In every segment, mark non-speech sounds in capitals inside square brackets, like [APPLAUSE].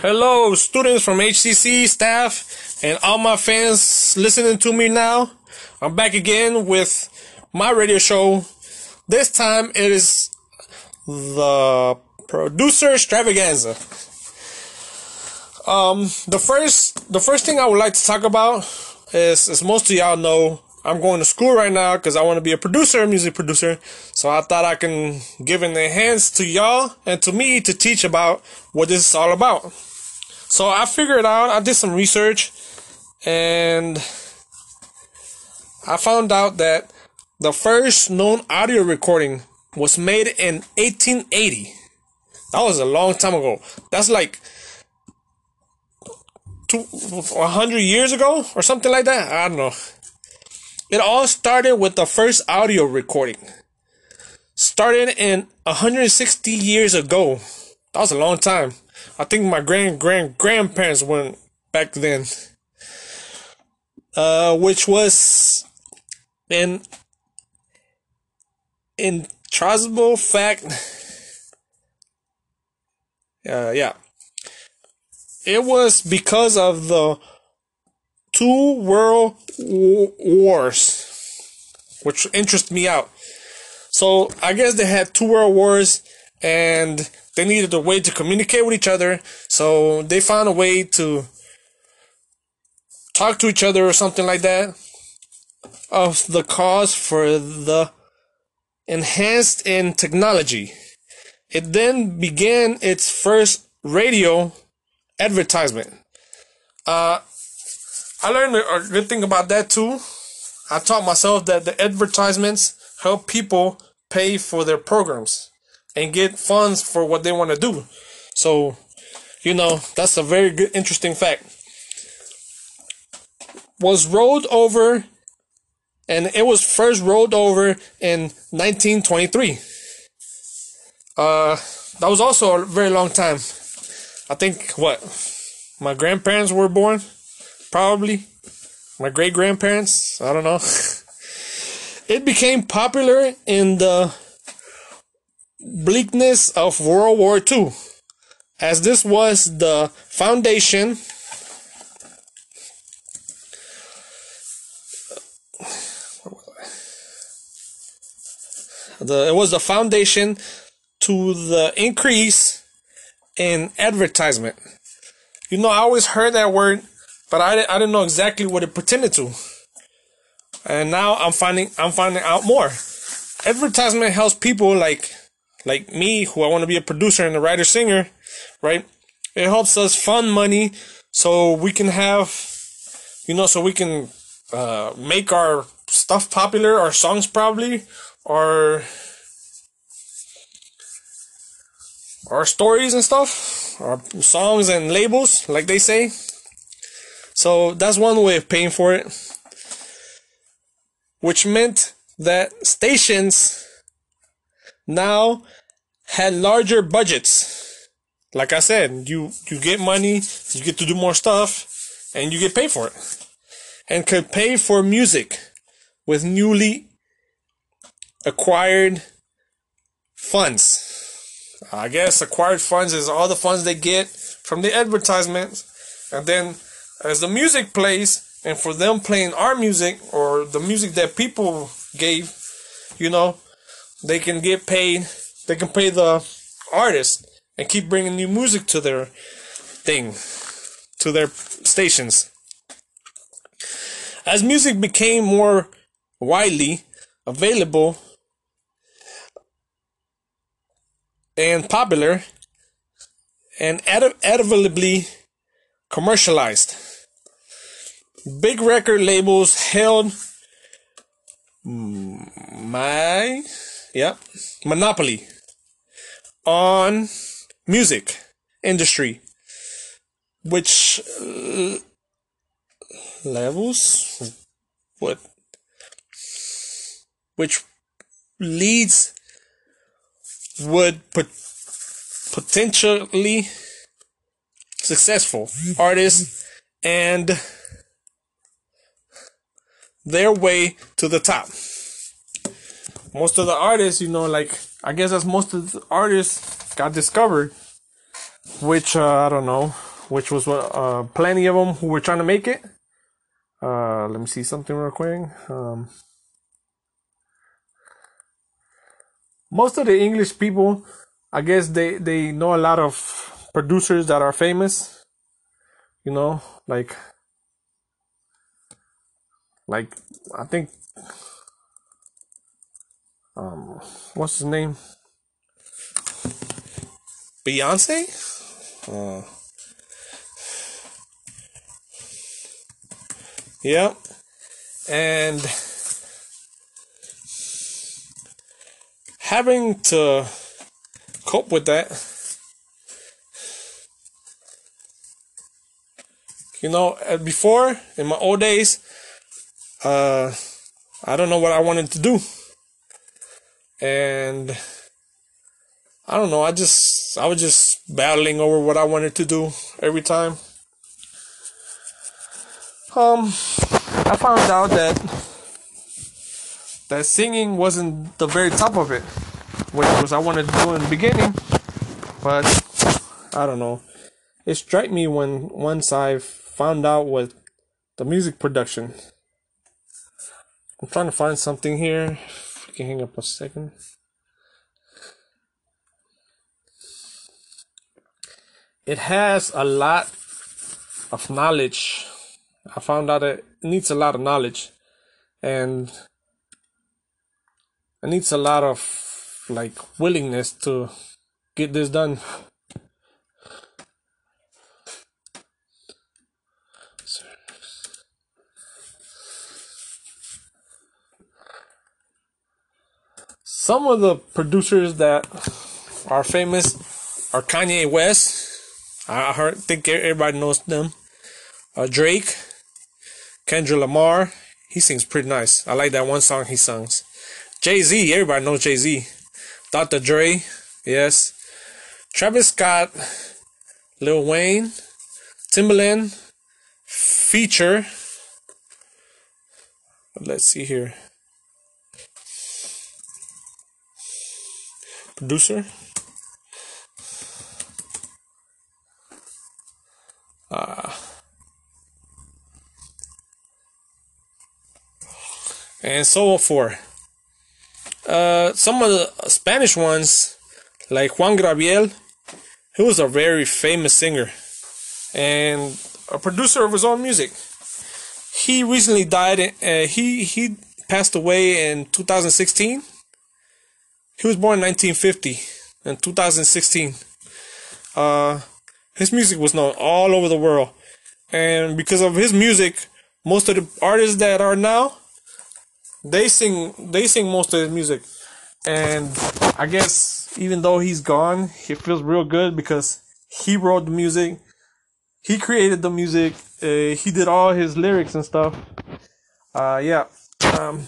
Hello, students from HCC, staff, and all my fans listening to me now. I'm back again with my radio show. This time it is the producer extravaganza. Um, the first, the first thing I would like to talk about is, as most of y'all know, I'm going to school right now because I want to be a producer, a music producer. So I thought I can give an enhance to y'all and to me to teach about what this is all about. So I figured out, I did some research and I found out that the first known audio recording was made in 1880. That was a long time ago. That's like two, 100 years ago or something like that. I don't know. It all started with the first audio recording. Started in 160 years ago. That was a long time. I think my grand grand grandparents went back then. Uh, which was an intractable fact. Uh, yeah. It was because of the two world wars, which interested me out. So I guess they had two world wars and they needed a way to communicate with each other. So they found a way to talk to each other or something like that of the cause for the enhanced in technology. It then began its first radio advertisement. Uh, I learned a good thing about that too. I taught myself that the advertisements help people pay for their programs and get funds for what they want to do. So, you know, that's a very good, interesting fact. Was rolled over, and it was first rolled over in 1923. Uh, that was also a very long time. I think what my grandparents were born probably my great grandparents. I don't know. [LAUGHS] it became popular in the bleakness of World War II, as this was the foundation. The, it was the foundation to the increase in advertisement. You know, I always heard that word but I, I didn't know exactly what it pretended to. And now I'm finding I'm finding out more. Advertisement helps people like like me who I want to be a producer and a writer singer, right? It helps us fund money so we can have you know so we can uh, make our stuff popular, our songs probably, or our stories and stuff, our songs and labels, like they say. So that's one way of paying for it, which meant that stations now had larger budgets. Like I said, you you get money, you get to do more stuff, and you get paid for it, and could pay for music with newly acquired funds. I guess acquired funds is all the funds they get from the advertisements, and then as the music plays and for them playing our music or the music that people gave, you know, they can get paid. They can pay the artist and keep bringing new music to their thing, to their stations. As music became more widely available and popular and inevitably commercialized. Big record labels held my yep monopoly on music industry. Which uh, levels? What? Which leads would pot- potentially successful artists and their way to the top. Most of the artists, you know, like I guess as most of the artists got discovered, which uh, I don't know, which was uh, plenty of them who were trying to make it. Uh, let me see something real quick. Um, most of the English people, I guess they they know a lot of producers that are famous. You know, like like I think what's his name? Beyonce? Uh, yeah. And having to cope with that you know uh, before in my old days uh i don't know what i wanted to do and i don't know i just i was just battling over what i wanted to do every time um i found out that that singing wasn't the very top of it, which was I wanted to do in the beginning, but I don't know. It struck me when once I found out what the music production. I'm trying to find something here. Can hang up a second. It has a lot of knowledge. I found out it needs a lot of knowledge. And it needs a lot of like willingness to get this done. [LAUGHS] Some of the producers that are famous are Kanye West. I heard, think everybody knows them. Uh, Drake, Kendrick Lamar. He sings pretty nice. I like that one song he sings. Jay Z, everybody knows Jay Z. Dr. Dre, yes. Travis Scott, Lil Wayne, Timbaland, Feature. Let's see here. Producer. Uh, and so forth. Uh, some of the Spanish ones, like Juan Gabriel, he was a very famous singer and a producer of his own music. He recently died. Uh, he he passed away in 2016. He was born in 1950. In 2016, uh, his music was known all over the world, and because of his music, most of the artists that are now they sing they sing most of his music. And i guess even though he's gone it feels real good because he wrote the music he created the music uh, he did all his lyrics and stuff. Uh, yeah um,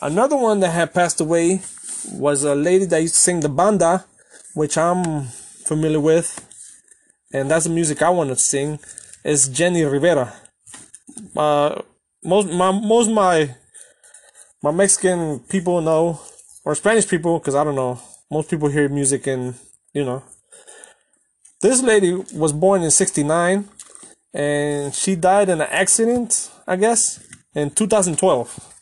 another one that had passed away was a lady that used to sing the banda which i'm familiar with and that's the music i want to sing is Jenni Rivera. Uh, most my most my my Mexican people know or Spanish people because I don't know most people hear music and you know. This lady was born in 69 and she died in an accident I guess in 2012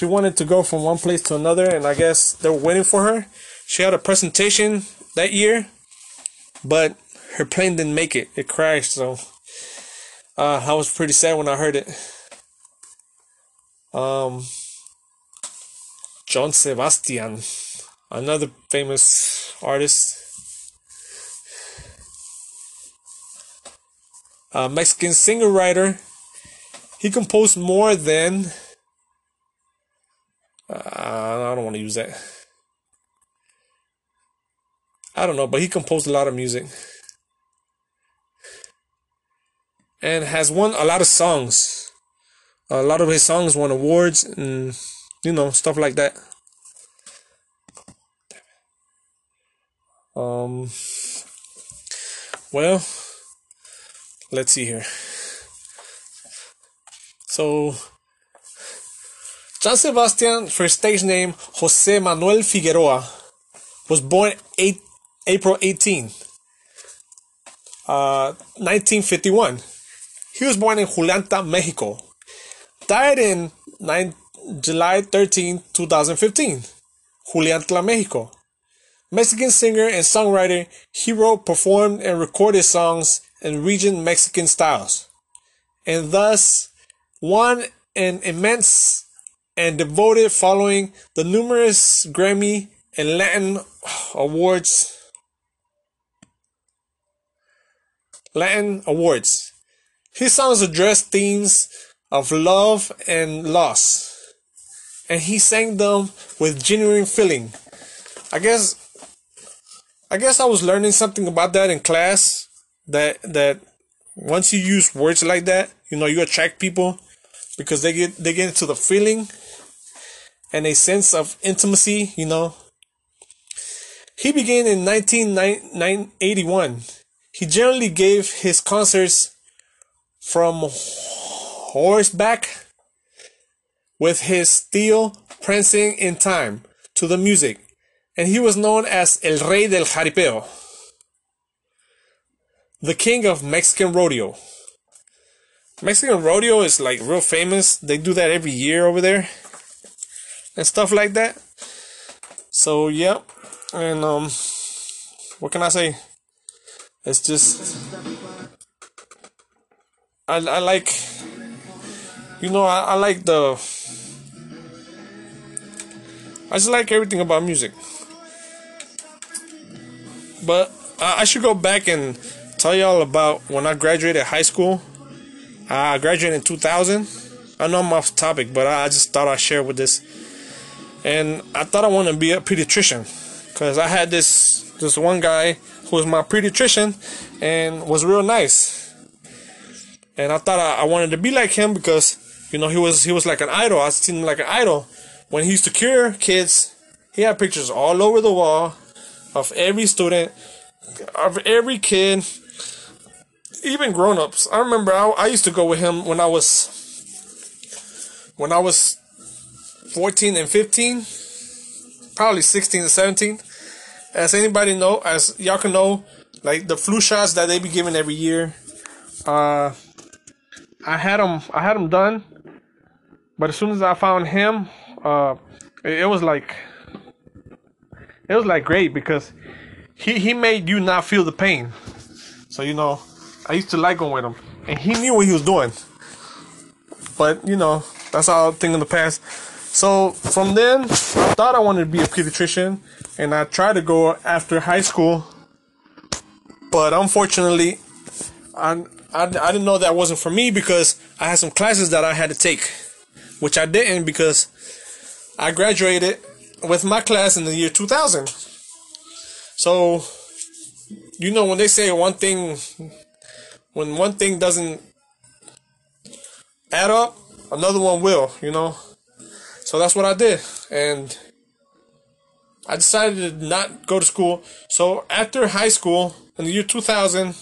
she wanted to go from one place to another and I guess they were waiting for her she had a presentation that year but her plane didn't make it it crashed so uh, I was pretty sad when I heard it um, Joan Sebastian, another famous artist. A Mexican singer writer. He composed more than. I don't want to use that. I don't know, but he composed a lot of music. And has won a lot of songs a lot of his songs won awards and you know stuff like that um well let's see here so Joan Sebastian, for stage name Jose Manuel Figueroa, was born 8, April 18. uh, 1951. He was born in Juliantla, Mexico. Died in 9, July 13, 2015. Juliantla, Mexico. Mexican singer and songwriter, he wrote, performed, and recorded songs in region Mexican styles, and thus won an immense and devoted following the numerous Grammy and Latin awards. Latin awards. His songs address themes of love and loss, and he sang them with genuine feeling. I guess I guess I was learning something about that in class that that once you use words like that, you know, you attract people because they get they get into the feeling and a sense of intimacy, you know. He began in 1981. He generally gave his concerts from horseback with his steel prancing in time to the music, and he was known as El Rey del Jaripeo, the king of Mexican rodeo. Mexican rodeo is like real famous. They do that every year over there and stuff like that. So, yep. And um what can I say? It's just I I like you know, I, I like the I just like everything about music. But I, I should go back and tell y'all about when I graduated high school. I graduated in 2000. I know I'm off topic, but I just thought I'd share with this. And I thought I wanted to be a pediatrician because I had this this one guy who was my pediatrician and was real nice. And I thought I, I wanted to be like him because you know he was he was like an idol. I seen him like an idol when he used to cure kids. He had pictures all over the wall of every student, of every kid, even grown-ups. I remember I, I used to go with him when I was when I was 14 and 15, probably 16 and 17. As anybody know, as y'all can know, like the flu shots that they be giving every year, uh, I had them, I had them done, but as soon as I found him, uh, it, it was like, it was like great because he he made you not feel the pain. So you know, I used to like going with him, and he knew what he was doing. But you know, that's all thing in the past. So from then, I thought I wanted to be a pediatrician, and I tried to go after high school. But unfortunately, I, I, I didn't know that wasn't for me because I had some classes that I had to take, which I didn't because I graduated with my class in the year 2000. So, you know, when they say one thing, when one thing doesn't add up, another one will, you know. So that's what I did. And I decided to not go to school. So after high school, in the year 2000,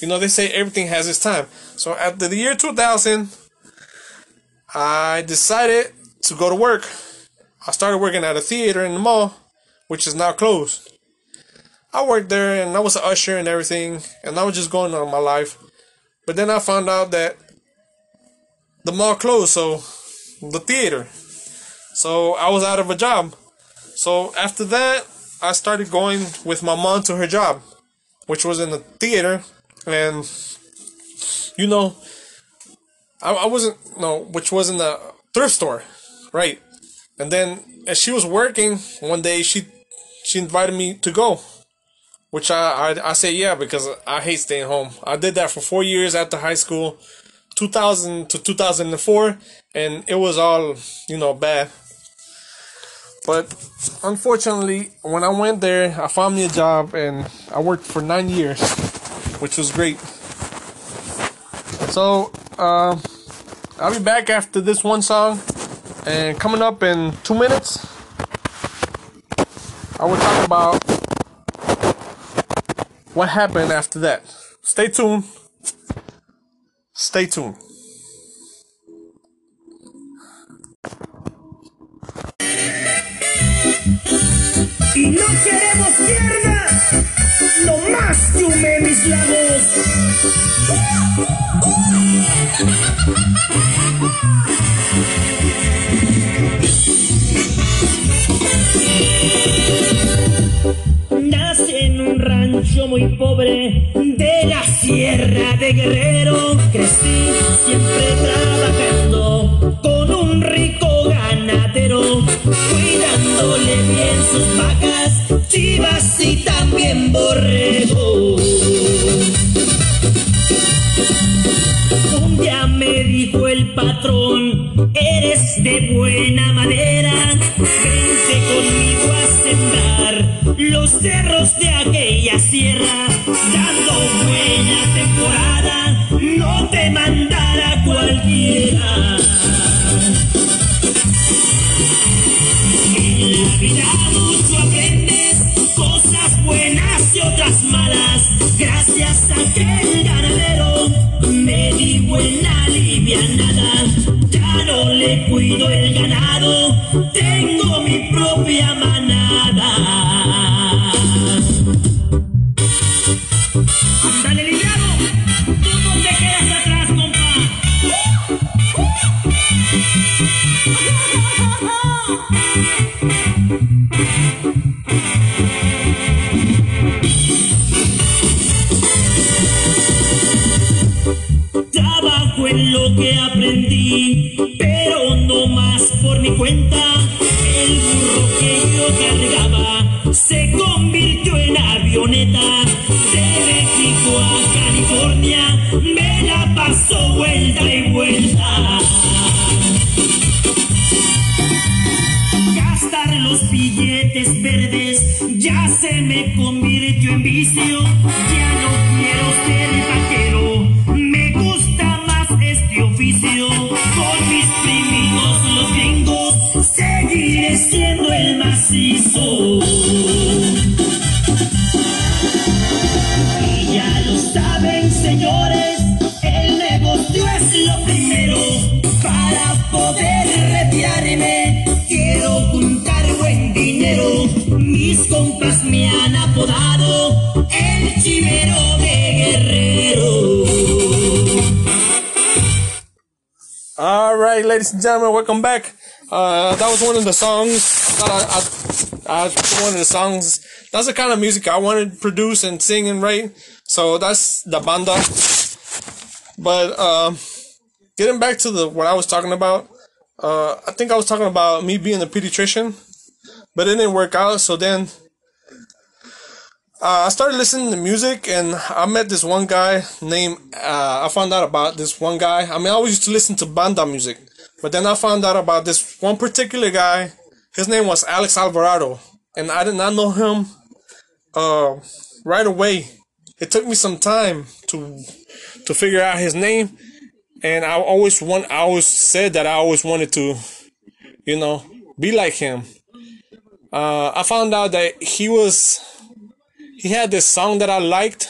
you know, they say everything has its time. So after the year 2000, I decided to go to work. I started working at a theater in the mall, which is now closed. I worked there and I was an usher and everything, and I was just going on my life. But then I found out that the mall closed, so the theater. So I was out of a job. So after that, I started going with my mom to her job, which was in the theater, and you know, I, I wasn't no, which was in the thrift store, right? And then as she was working one day, she she invited me to go, which I I, I say yeah because I hate staying home. I did that for four years after high school, 2000 to 2004, and it was all you know bad. But unfortunately, when I went there, I found me a job and I worked for nine years, which was great. So, uh, I'll be back after this one song. And coming up in two minutes, I will talk about what happened after that. Stay tuned. Stay tuned. Y no queremos pierna, no más que un mis. Rancho muy pobre de la sierra de Guerrero. Crecí siempre trabajando con un rico ganadero, cuidándole bien sus vacas, chivas y también borregos. Un día me dijo el patrón, eres de buena madera, vente conmigo a sembrar los cerros de aquella sierra, dando buena temporada, no te mandara cualquiera. En la vida mucho aprendes, cosas buenas y otras malas, gracias a aquel ganadero me di buena alivianada, ya no le cuido el ganado, tengo mi propia manada. Ladies and gentlemen, welcome back. Uh, that was one of the songs. Uh, I, I, one of the songs. That's the kind of music I wanted to produce and sing and write. So that's the banda. But um, getting back to the what I was talking about, uh, I think I was talking about me being a pediatrician, but it didn't work out. So then uh, I started listening to music, and I met this one guy named. Uh, I found out about this one guy. I mean, I always used to listen to banda music, but then I found out about this one particular guy. His name was Alex Alvarado, and I did not know him uh, right away. It took me some time to to figure out his name, and I always want. I always said that I always wanted to, you know, be like him. Uh, I found out that he was he had this song that I liked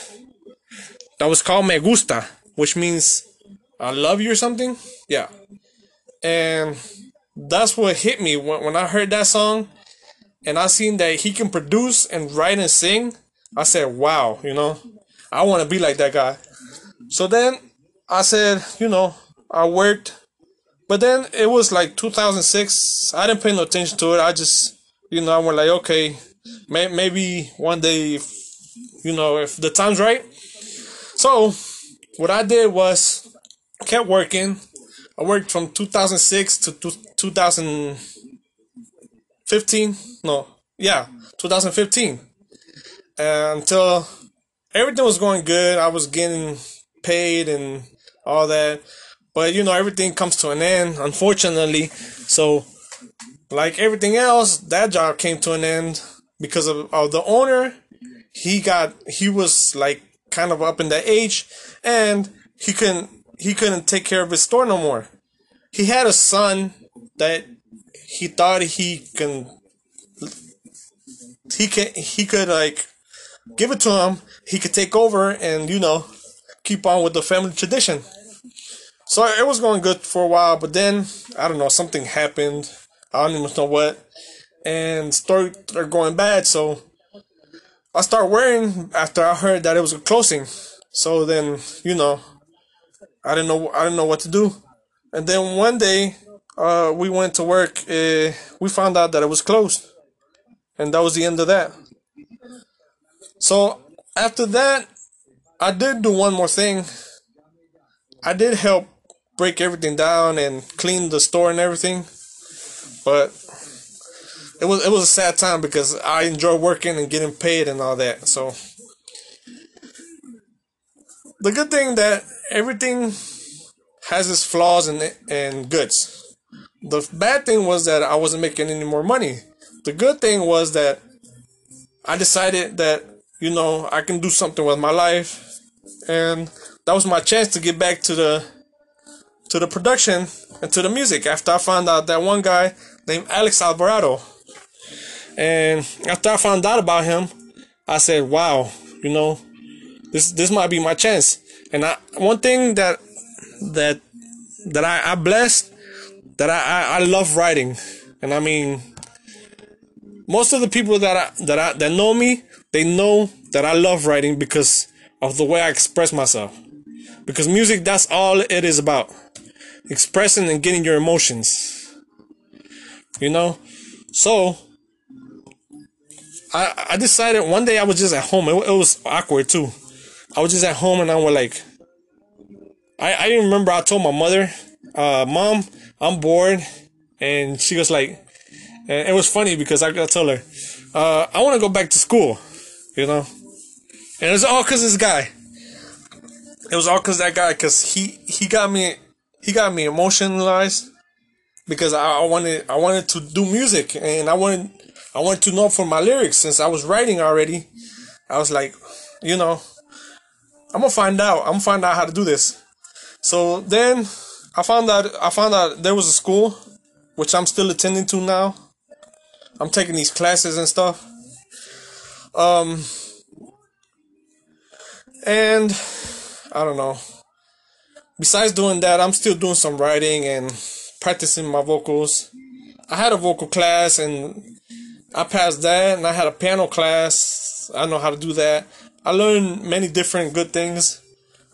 that was called Me Gusta, which means I love you or something. Yeah. And that's what hit me when, when I heard that song and I seen that he can produce and write and sing. I said, wow, you know, I want to be like that guy. So then I said, you know, I worked, but then it was like 2006. I didn't pay no attention to it. I just, you know, I went like, okay, may, maybe one day, if, you know, if the time's right. So what I did was kept working. I worked from 2006 to two- 2015. No, yeah, 2015. And uh, until everything was going good, I was getting paid and all that. But you know, everything comes to an end, unfortunately. So, like everything else, that job came to an end because of, of the owner. He got he was like kind of up in the age, and he couldn't he couldn't take care of his store no more. He had a son that he thought he can he can he could like give it to him. He could take over and you know keep on with the family tradition. So it was going good for a while, but then I don't know something happened. I don't even know what, and started going bad. So I started worrying after I heard that it was closing. So then you know I didn't know I didn't know what to do, and then one day uh, we went to work. Uh, we found out that it was closed, and that was the end of that. So after that, I did do one more thing. I did help break everything down and clean the store and everything. But it was it was a sad time because I enjoy working and getting paid and all that. So the good thing that everything has its flaws and and goods. The bad thing was that I wasn't making any more money. The good thing was that I decided that you know I can do something with my life, and that was my chance to get back to the to the production and to the music. After I found out that one guy named Alex Alvarado, and after I found out about him, I said, "Wow, you know, this this might be my chance." And I, one thing that that that I, I blessed that I, I, I love writing, and I mean, most of the people that I, that I, that know me, they know that I love writing because of the way I express myself. Because music, that's all it is about, expressing and getting your emotions. You know, so I I decided one day I was just at home. It, it was awkward too. I was just at home and I was like, I I didn't remember. I told my mother, uh, mom, I'm bored. And she was like, and it was funny because I I told her, uh, I want to go back to school, you know? And it was all because this guy. It was all because that guy, because he, he got me, he got me emotionalized because I, I wanted, I wanted to do music and I wanted, I wanted to know for my lyrics since I was writing already. I was like, you know, I'm gonna find out. I'm gonna find out how to do this. So then I found out I found out there was a school which I'm still attending to now. I'm taking these classes and stuff. Um and I don't know. Besides doing that, I'm still doing some writing and practicing my vocals. I had a vocal class and I passed that and I had a piano class. I know how to do that. I learned many different good things.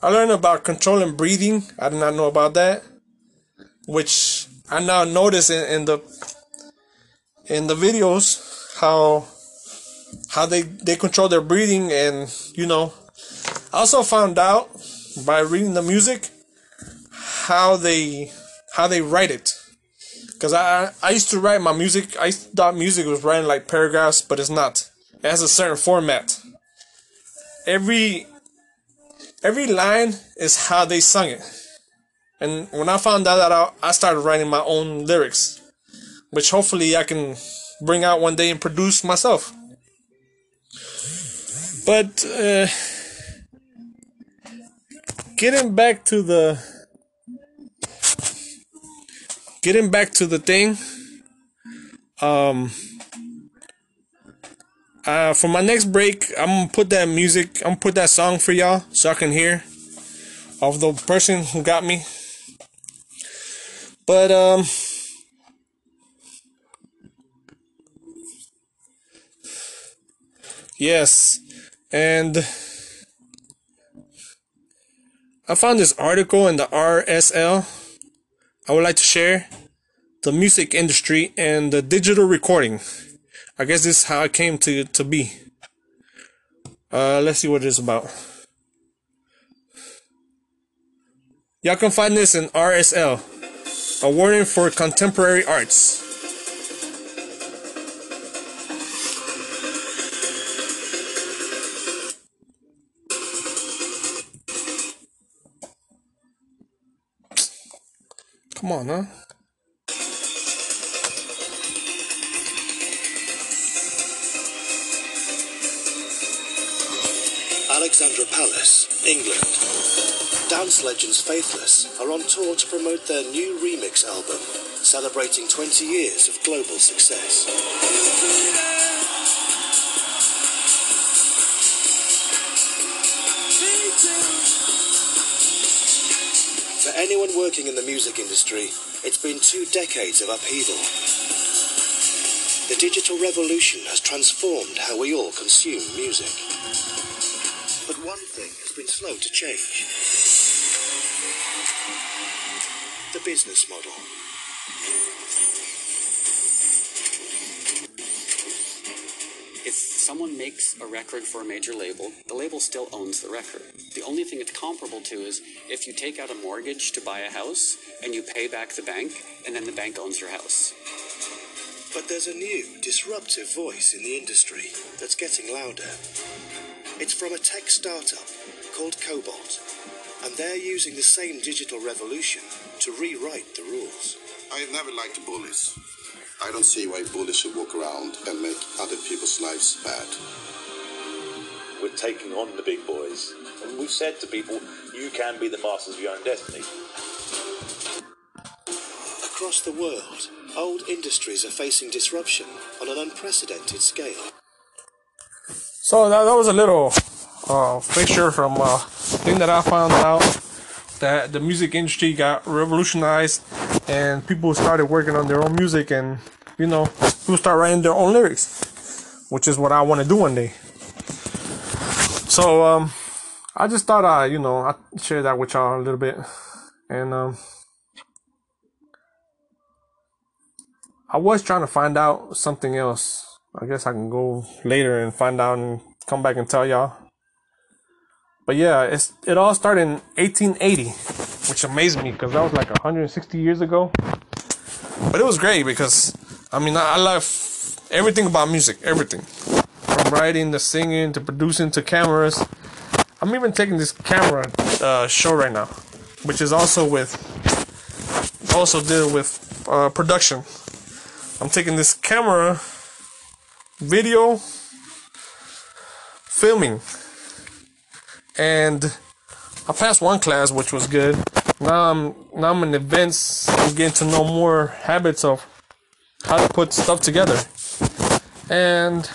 I learned about controlling breathing. I did not know about that which I now notice in, in the in the videos how how they they control their breathing and you know I also found out by reading the music how they how they write it because I I used to write my music I thought music was writing like paragraphs but it's not it has a certain format every every line is how they sung it and when I found that out, I started writing my own lyrics, which hopefully I can bring out one day and produce myself. But uh, getting back to the getting back to the thing, um, uh, for my next break, I'm gonna put that music, I'm gonna put that song for y'all so I can hear of the person who got me. But um Yes. And I found this article in the RSL. I would like to share the music industry and the digital recording. I guess this is how it came to, to be. Uh, let's see what it is about. Y'all can find this in RSL a warning for contemporary arts. Come on, huh? Alexandra Palace, England dance legends Faithless are on tour to promote their new remix album, celebrating 20 years of global success. For anyone working in the music industry, it's been two decades of upheaval. The digital revolution has transformed how we all consume music. But one thing has been slow to change the business model. if someone makes a record for a major label, the label still owns the record. The only thing it's comparable to is if you take out a mortgage to buy a house and you pay back the bank, and then the bank owns your house. But there's a new, disruptive voice in the industry that's getting louder. It's from a tech startup called Kobalt, and they're using the same digital revolution to rewrite the rules. I have never liked bullies. I don't see why bullies should walk around and make other people's lives bad. We're taking on the big boys. And we've said to people, you can be the masters of your own destiny. Across the world, old industries are facing disruption on an unprecedented scale. So that, that was a little uh, picture from a thing that I found out that the music industry got revolutionized and people started working on their own music and you know people start writing their own lyrics, which is what I want to do one day. So um, I just thought I you know I share that with y'all a little bit and um. I was trying to find out something else. I guess I can go later and find out and come back and tell y'all. But yeah, it's it all started in 1880, which amazed me because that was like 160 years ago. But it was great because I mean I, I love everything about music, everything from writing to singing to producing to cameras. I'm even taking this camera uh, show right now, which is also with also dealing with uh, production. I'm taking this camera video filming and I passed one class which was good. Now I'm now I'm in events I'm getting to know more habits of how to put stuff together. And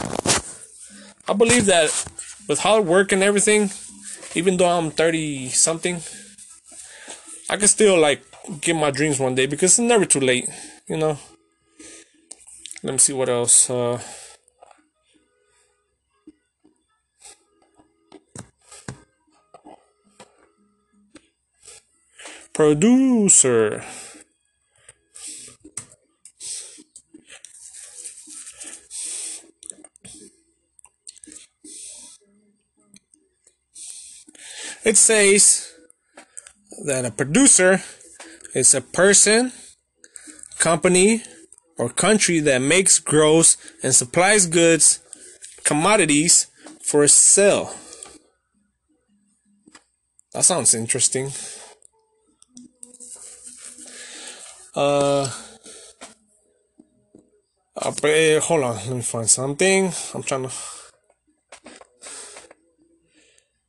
I believe that with hard work and everything, even though I'm 30 something, I can still like get my dreams one day because it's never too late, you know. Let me see what else. Uh, producer. It says that a producer is a person, company, or country that makes, grows, and supplies goods, commodities for sale. That sounds interesting. Uh, uh, hold on, let me find something. I'm trying to.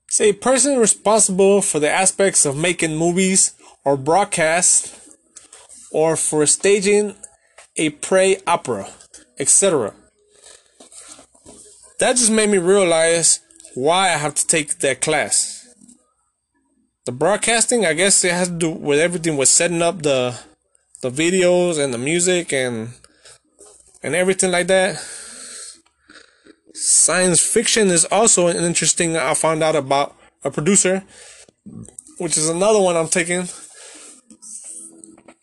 Say, person responsible for the aspects of making movies or broadcast, or for staging a prey opera, etc. That just made me realize why I have to take that class. The broadcasting, I guess it has to do with everything with setting up the the videos and the music and and everything like that. Science fiction is also an interesting I found out about a producer, which is another one I'm taking.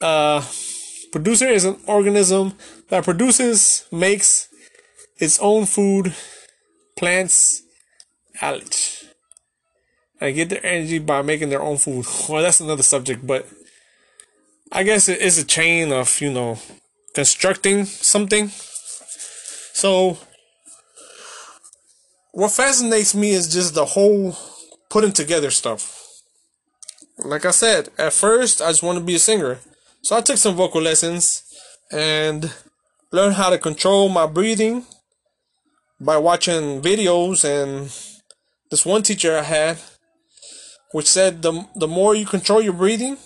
Uh producer is an organism that produces, makes its own food, plants, algae, and get their energy by making their own food. [LAUGHS] Well, that's another subject, but I guess it is a chain of, you know, constructing something. So, what fascinates me is just the whole putting together stuff. Like I said, at first, I just want to be a singer. So I took some vocal lessons and learned how to control my breathing by watching videos and this one teacher I had which said the the more you control your breathing,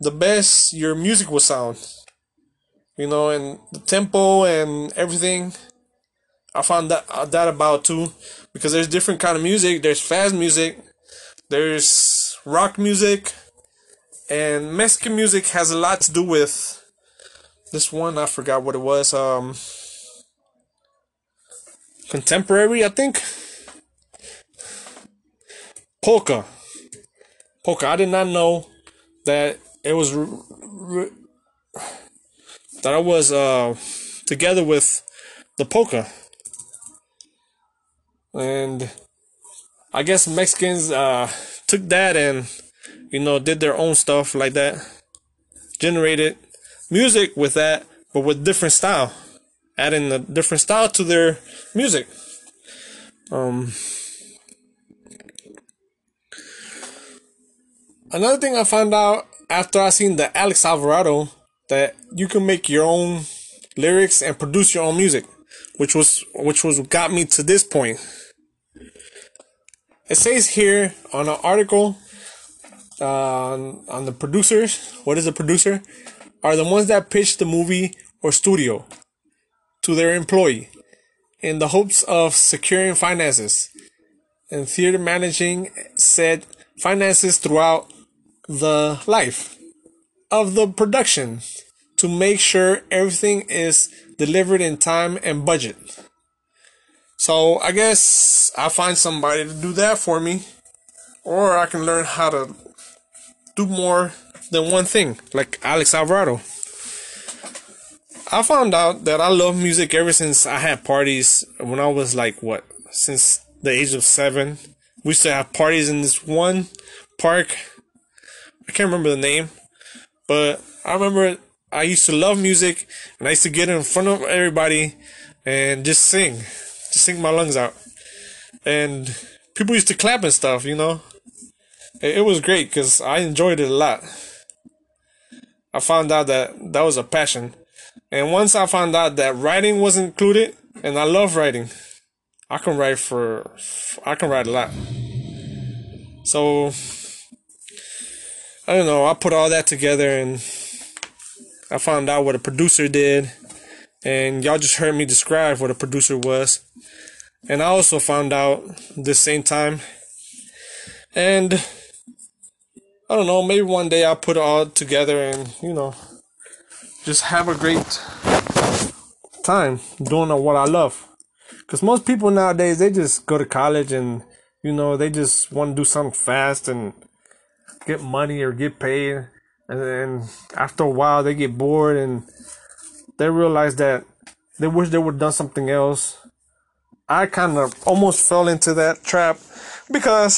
the best your music will sound. You know, and the tempo and everything. I found that uh, that about too, because there's different kind of music. There's fast music, there's rock music, and Mexican music has a lot to do with this one. I forgot what it was. Um, contemporary, I think. Polka. Polka. I did not know that it was that I was uh, together with the polka. and I guess Mexicans uh, took that and you know did their own stuff like that, generated music with that, but with different style, adding a different style to their music. Um, another thing I found out after I seen the Alex Alvarado that you can make your own lyrics and produce your own music, which was which was got me to this point. It says here on an article uh, on, on the producers, what is a producer? Are the ones that pitch the movie or studio to their employee in the hopes of securing finances and theater managing said finances throughout the life of the production to make sure everything is delivered in time and budget. So I guess I'll find somebody to do that for me, or I can learn how to do more than one thing, like Alex Alvarado. I found out that I love music ever since I had parties when I was like what, since the age of seven. We used to have parties in this one park. I can't remember the name, but I remember I used to love music and I used to get in front of everybody and just sing, just sing my lungs out. And people used to clap and stuff, you know. It, it was great because I enjoyed it a lot. I found out that that was a passion. And once I found out that writing was included, and I love writing, I can write for, I can write a lot. So, I don't know, I put all that together and I found out what a producer did, and y'all just heard me describe what a producer was. And I also found out the same time. And I don't know, maybe one day I'll put it all together and, you know, just have a great time doing what I love. Because most people nowadays, they just go to college and, you know, they just want to do something fast and get money or get paid and then after a while they get bored and they realize that they wish they would have done something else. I kind of almost fell into that trap because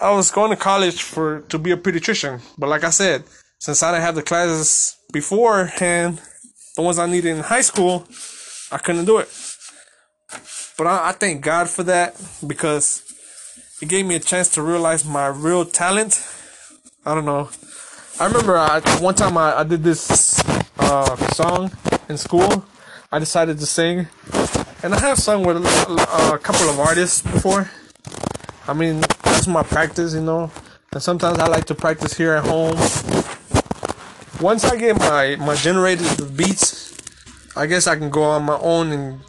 I was going to college for to be a pediatrician, but like I said, since I didn't have the classes beforehand, the ones I needed in high school, I couldn't do it. But I, I thank God for that because it gave me a chance to realize my real talent. I don't know. I remember I, one time I, I did this uh, song in school. I decided to sing, and I have sung with a, a couple of artists before. I mean, that's my practice, you know. And sometimes I like to practice here at home. Once I get my my generated beats, I guess I can go on my own and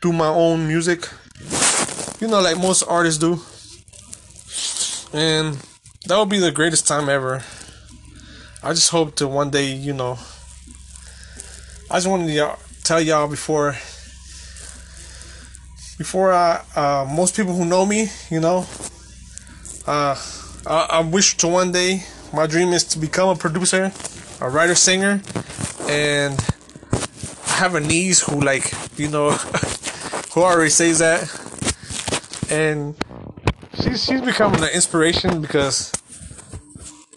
do my own music. You know, like most artists do. And that would be the greatest time ever. I just hope to one day, you know. I just wanted to tell y'all before, before I, uh, most people who know me, you know, uh, I, I wish to one day. My dream is to become a producer, a writer, singer, and I have a niece who, like, you know, [LAUGHS] who already says that, and she's she's becoming an inspiration because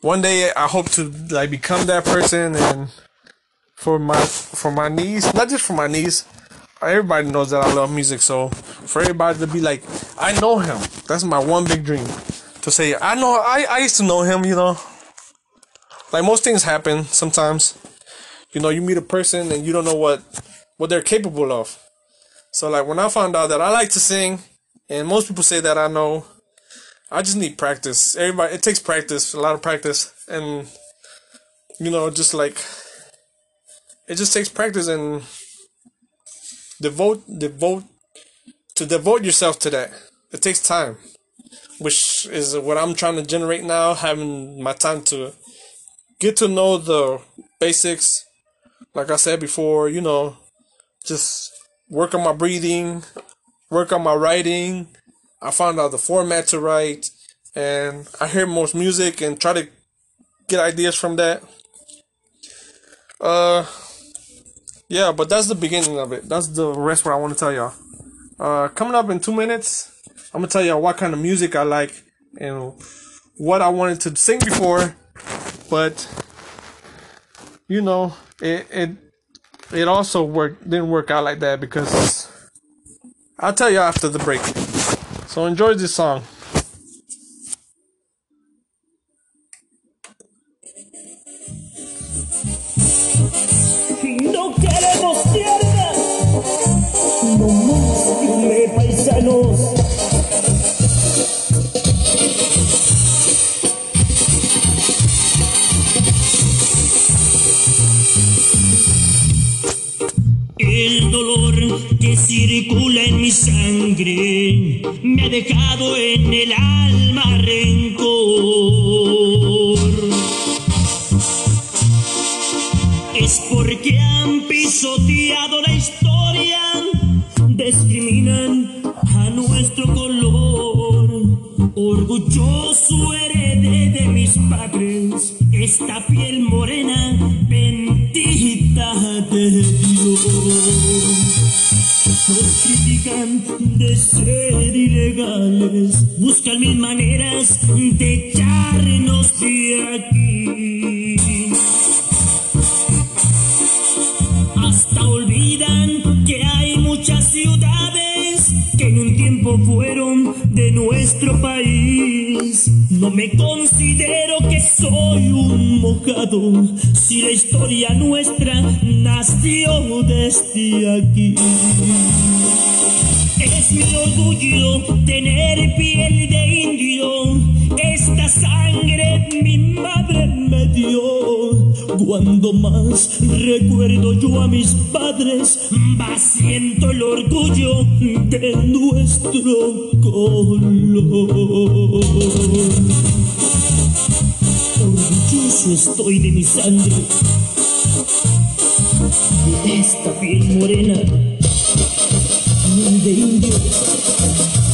one day I hope to like become that person and for my for my niece, not just for my niece, everybody knows that I love music. So for everybody to be like, I know him. That's my one big dream. To say I know I, I used to know him, you know. Like most things happen sometimes. You know, you meet a person and you don't know what what they're capable of. So like when I found out that I like to sing and most people say that I know I just need practice. Everybody, it takes practice, a lot of practice, and you know, just like it just takes practice and devote, devote to devote yourself to that. It takes time, which is what I'm trying to generate now. Having my time to get to know the basics, like I said before, you know, just work on my breathing, work on my writing I found out the format to write, and I hear most music and try to get ideas from that. Uh, yeah, but that's the beginning of it. That's the rest what I want to tell y'all. Uh, coming up in two minutes, I'm gonna tell y'all what kind of music I like and what I wanted to sing before, but you know, it it it also worked didn't work out like that because I'll tell you after the break. So enjoy this song. No queremos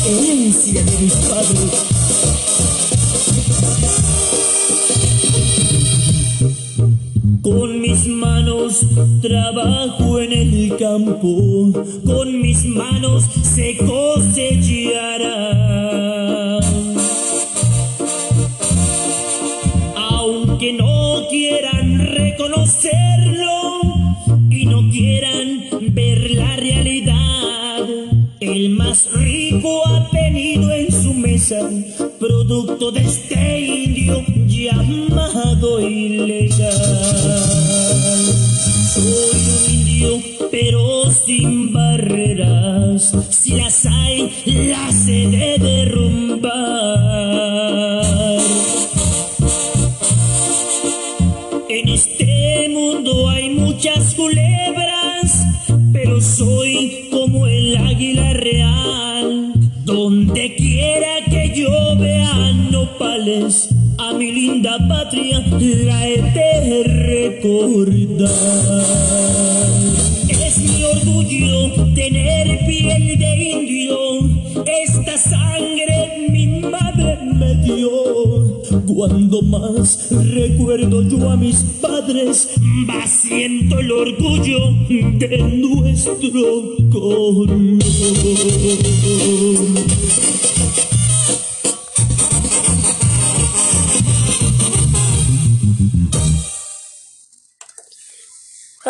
herencia de mis padres. Con mis manos trabajo en el campo, con mis manos se cosechará. De este indio llamado ilegal. Soy un indio, pero sin barreras. Si las hay, las he de derrumbar. Es mi orgullo tener piel de indio, esta sangre mi madre me dio. Cuando más recuerdo yo a mis padres, más siento el orgullo de nuestro color.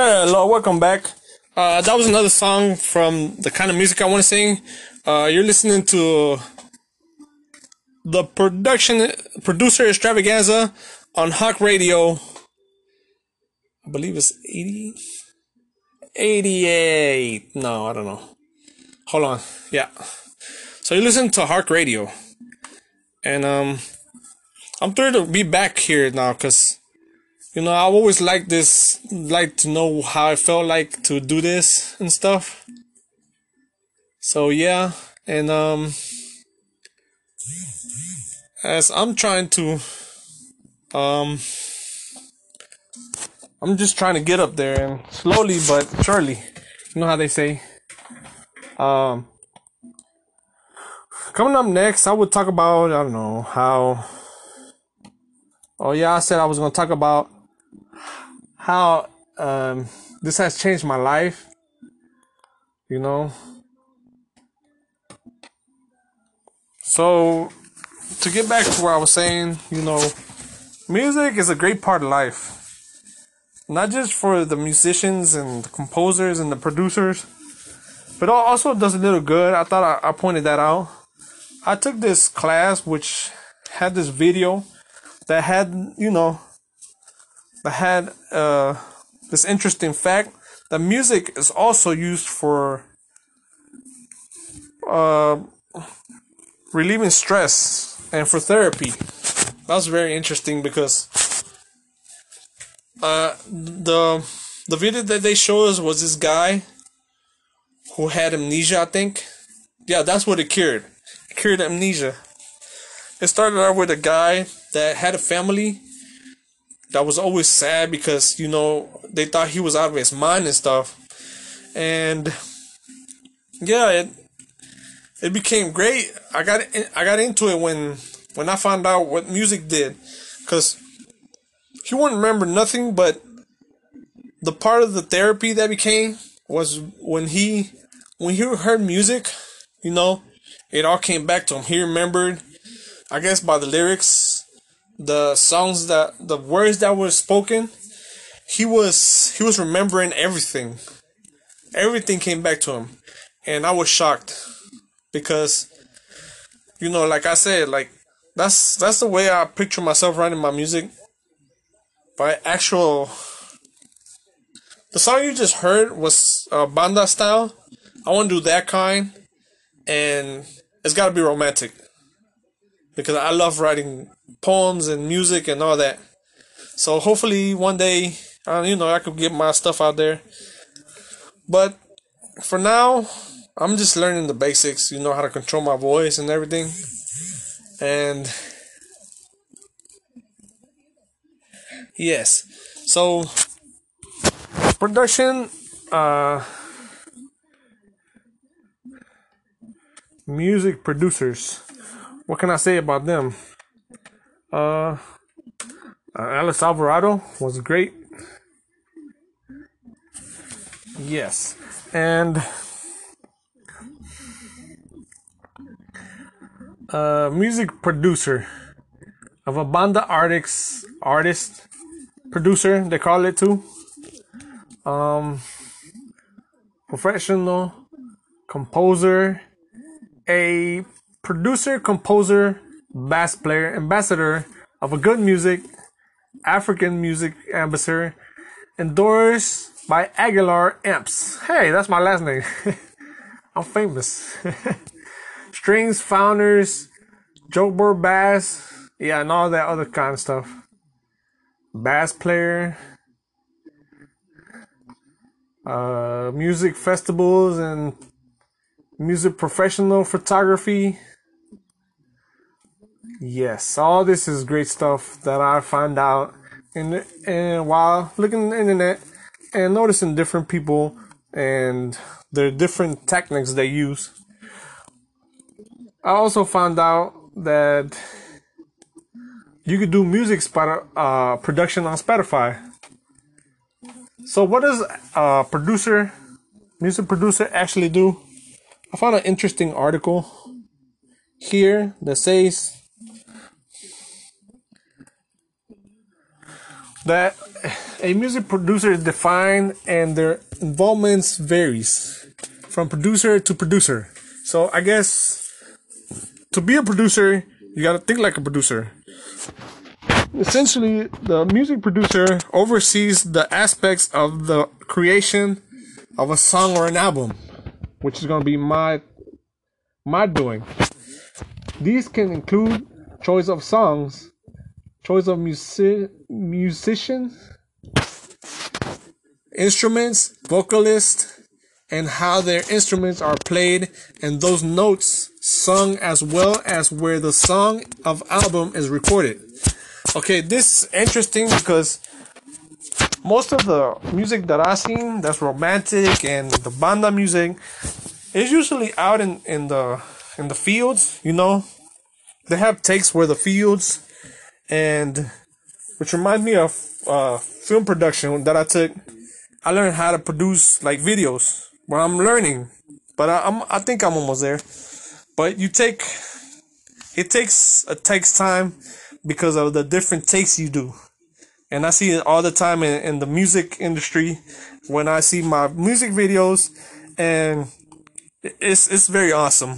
Hello, welcome back. Uh, that was another song from the kind of music I want to sing. Uh, you're listening to the production producer extravaganza on Hawk Radio. I believe it's 80, 88. No, I don't know. Hold on. Yeah. So you listen to Hawk Radio, and um, I'm thrilled to be back here now because you know, I've always like this, like to know how I felt like to do this and stuff. So yeah, and um, as I'm trying to, um, I'm just trying to get up there and slowly but surely, you know how they say. Um, coming up next, I would talk about I don't know how. Oh yeah, I said I was gonna talk about how um, this has changed my life. You know, So, to get back to what I was saying, you know, music is a great part of life. Not just for the musicians and the composers and the producers, but also does a little good. I thought I, I pointed that out. I took this class which had this video that had, you know, that had uh, this interesting fact that music is also used for uh, relieving stress and for therapy. That was very interesting because uh, the the video that they showed us was this guy who had amnesia, I think. Yeah, that's what it cured. It cured amnesia. It started out with a guy that had a family that was always sad because, you know, they thought he was out of his mind and stuff. And yeah, it it became great. I got I got into it when when I found out what music did cuz he wouldn't remember nothing but the part of the therapy that became was when he when he heard music, you know, it all came back to him. He remembered, I guess, by the lyrics, the songs that the words that were spoken. He was he was remembering everything. Everything came back to him, and I was shocked because, you know, like I said, like that's that's the way I picture myself writing my music. By actual, the song you just heard was uh, banda style I want to do that kind, and it's got to be romantic because I love writing poems and music and all that. So hopefully one day, you know, I could get my stuff out there. But for now, I'm just learning the basics. You know how to control my voice and everything, and yes, so production. Uh, music producers. What can I say about them? Uh, uh, Alex Alvarado was great. Yes, and uh, music producer of a banda artist, artist producer they call it too. Um, professional composer a producer, composer, bass player, ambassador of a good music, African music ambassador, endorsed by Aguilar Amps. Hey, that's my last name. [LAUGHS] I'm famous. [LAUGHS] Strings founders, Joker Bass, yeah, and all that other kind of stuff. Bass player, uh, music festivals and music professional photography. Yes, all this is great stuff that I find out and and while looking the internet and noticing different people and their different techniques they use. I also found out that you could do music uh, production on Spotify. So what does a producer, music producer actually do? I found an interesting article here that says that a music producer is defined and their involvements varies from producer to producer. So I guess to be a producer, you gotta think like a producer. Essentially, the music producer oversees the aspects of the creation of a song or an album which is to be my my doing. These can include choice of songs, choice of music musicians, instruments, vocalists, and how their instruments are played and those notes sung as well as where the song of album is recorded. Okay, this is interesting because most of the music that I've seen that's romantic and the banda music is usually out in, in the in the fields, you know. They have takes where the fields and which reminds me of uh, film production that I took. I learned how to produce like videos where I'm learning, but I, I'm I think I'm almost there. But you take it takes it takes time because of the different takes you do. And I see it all the time in, in the music industry when I see my music videos and it's it's very awesome.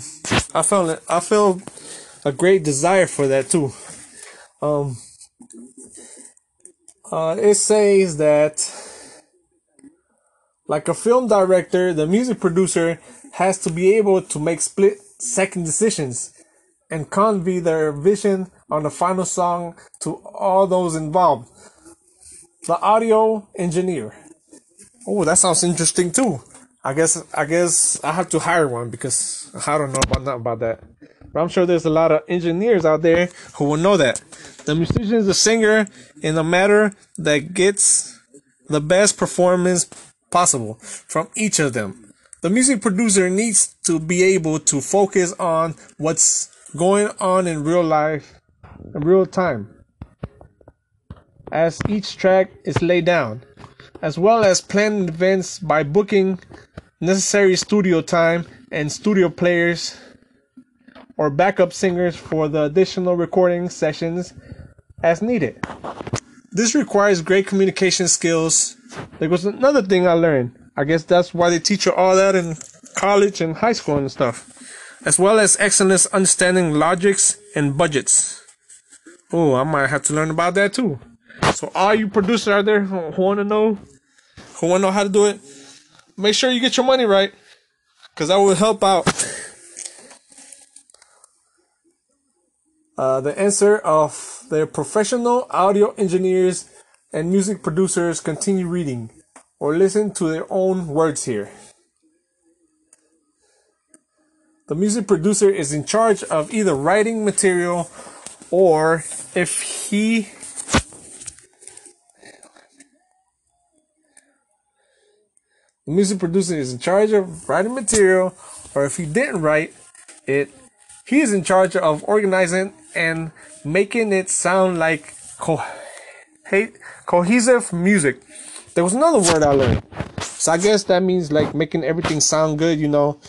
I felt I feel a great desire for that too. Um uh, it says that like a film director, the music producer has to be able to make split second decisions and convey their vision on the final song to all those involved. The audio engineer. Oh, that sounds interesting too. I guess I guess I have to hire one because I don't know about about that. But I'm sure there's a lot of engineers out there who will know that. The musician is the singer in a matter that gets the best performance possible from each of them. The music producer needs to be able to focus on what's going on in real life, in real time, as each track is laid down, as well as plan events by booking necessary studio time and studio players or backup singers for the additional recording sessions as needed. This requires great communication skills. There was another thing I learned. I guess that's why they teach you all that in college and high school and stuff. As well as excellence understanding logics and budgets. Oh, I might have to learn about that too. So all you producers out there who, want to know, who want to know how to do it, make sure you get your money right, because that will help out. Uh, the answer of their professional audio engineers and music producers continue reading or listen to their own words here. The music producer is in charge of either writing material or if he the music producer is in charge of writing material or if he didn't write it he is in charge of organizing and making it sound like co- cohesive music. There was another word I learned. So I guess that means like making everything sound good, you know.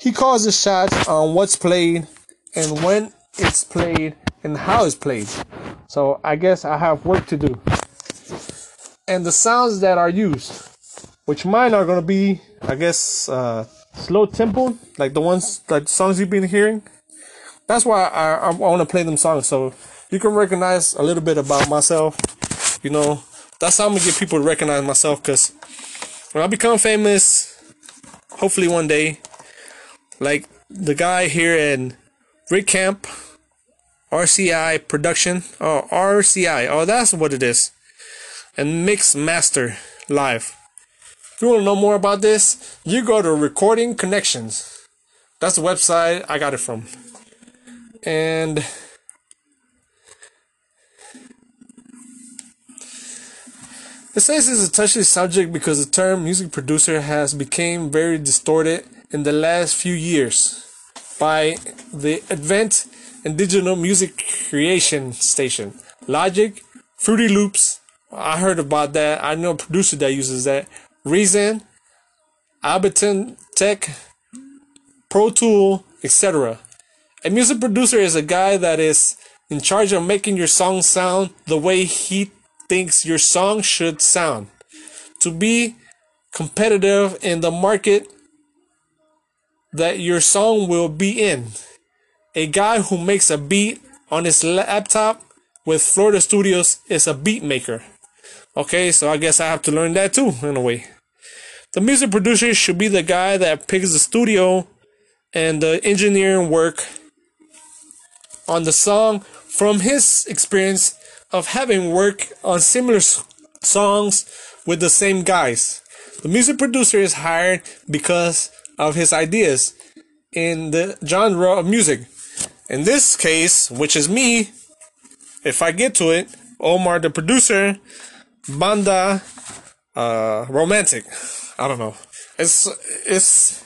He calls the shots on what's played and when it's played and how it's played. So I guess I have work to do. And the sounds that are used, which mine are gonna be, I guess, uh, slow tempo, like the ones, like songs you've been hearing. That's why I, I, want to play them songs so you can recognize a little bit about myself. You know, that's how I'm gonna get people to recognize myself. Cause when I become famous, hopefully one day, like the guy here in Rick Camp, RCI Production, oh RCI, oh that's what it is, and Mix Master Live. If you want to know more about this, you go to Recording Connections. That's the website I got it from and it says it's a touchy subject because the term music producer has become very distorted in the last few years by the advent in digital music creation station logic fruity loops. I heard about that. I know a producer that uses that. Reason ableton tech pro tool etc a music producer is a guy that is in charge of making your song sound the way he thinks your song should sound. To be competitive in the market that your song will be in. A guy who makes a beat on his laptop with Florida Studios is a beat maker. Okay, so I guess I have to learn that too, in a way. The music producer should be the guy that picks the studio and the engineering work on the song from his experience of having worked on similar songs with the same guys. The music producer is hired because of his ideas in the genre of music. In this case, which is me, if I get to it, Omar the producer, Banda uh, Romantic. I don't know. It's it's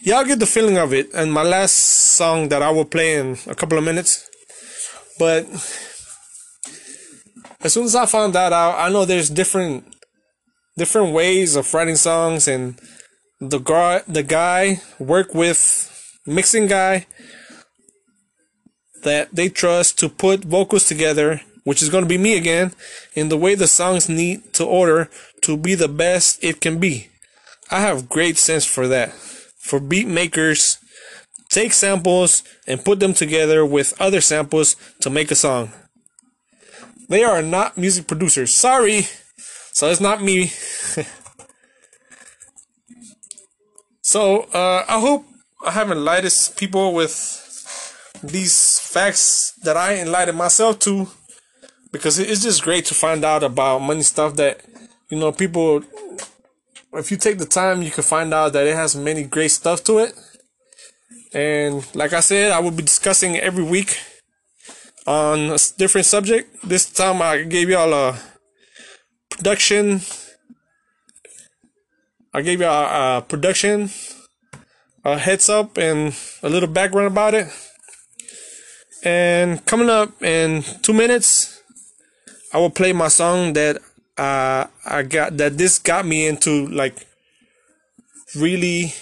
y'all get the feeling of it. And my last song that I will play in a couple of minutes. But as soon as I found that out, I know there's different different ways of writing songs, and the guy the guy work with mixing guy that they trust to put vocals together, which is going to be me again, in the way the songs need to order to be the best it can be. I have great sense for that. For beat makers, take samples and put them together with other samples to make a song. They are not music producers. Sorry. So it's not me. [LAUGHS] so uh, I hope I haven't enlightened people with these facts that I enlightened myself to because it's just great to find out about money stuff that you know people if you take the time you can find out that it has many great stuff to it and like I said I will be discussing every week on a different subject. This time I gave y'all a production. I gave y'all a production a heads up and a little background about it. And coming up in two minutes, I will play my song that uh, I got that this got me into like really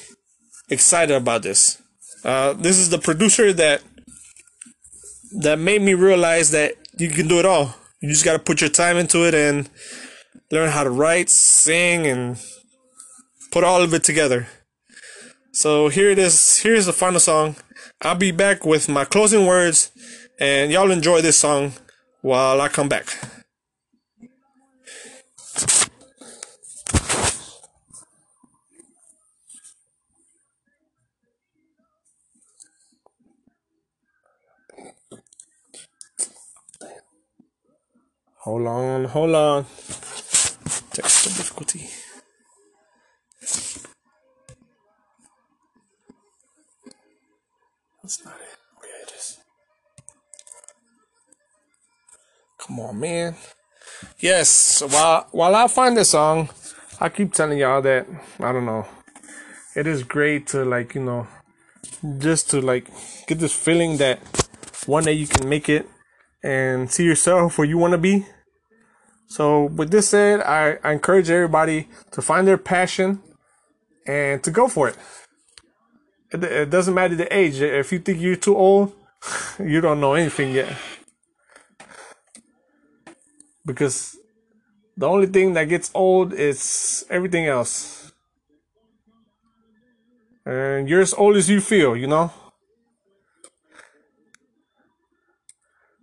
excited about this. Uh, this is the producer that that made me realize that you can do it all. You just got to put your time into it and learn how to write, sing, and put all of it together. So here it is. Here's the final song. I'll be back with my closing words, and y'all enjoy this song while I come back. Hold on, hold on. Technical difficulty. That's not it. Oh yeah, it is. Come on, man. Yes. While while I find this song, I keep telling y'all that I don't know. It is great to like you know, just to like get this feeling that one day you can make it and see yourself where you want to be. So with this said, I, I encourage everybody to find their passion and to go for it it, it doesn't matter the age. If you think you're too old, [LAUGHS] you don't know anything yet. Because the only thing that gets old is everything else. And you're as old as you feel, you know?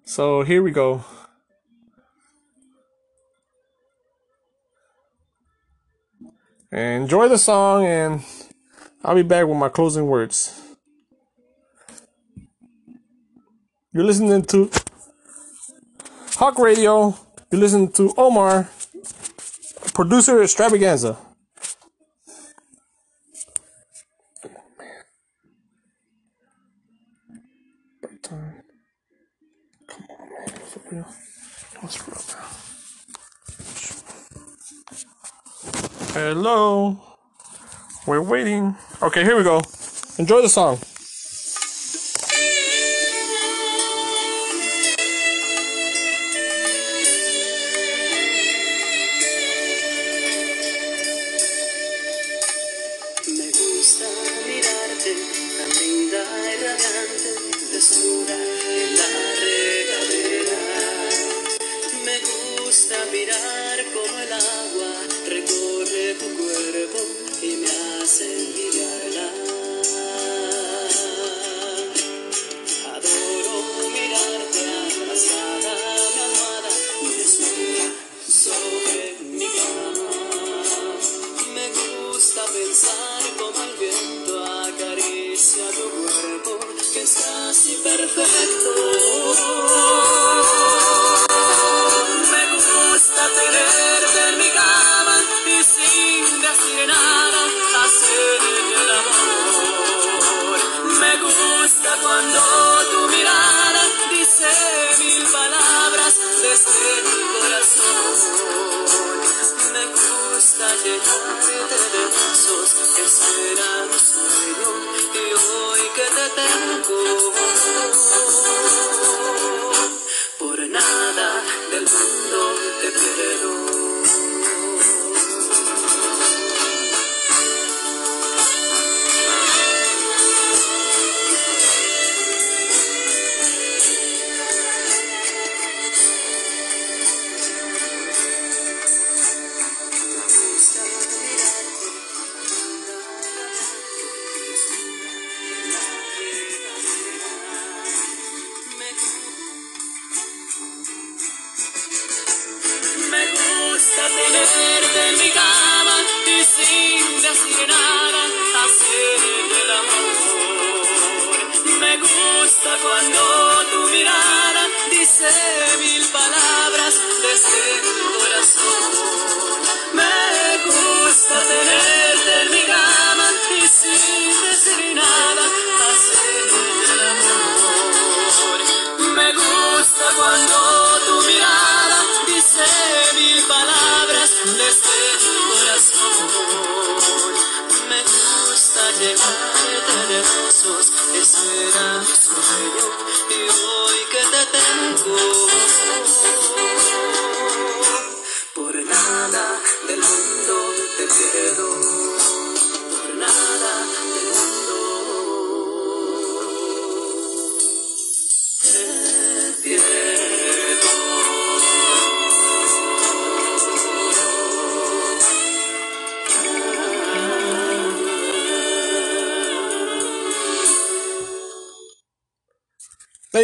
So here we go. Enjoy the song and I'll be back with my closing words. You're listening to Hawk Radio. You're listening to Omar, producer extravaganza. Come on, man. Come on, man. For real. What's real now? Hello. We're waiting. Okay, here we go. Enjoy the song.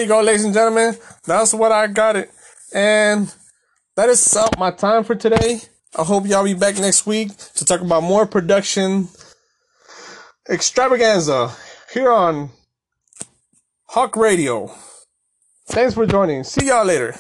You go, ladies and gentlemen. That's what I got it. And that is up my time for today. I hope y'all be back next week to talk about more production extravaganza here on Hawk Radio. Thanks for joining. See y'all later.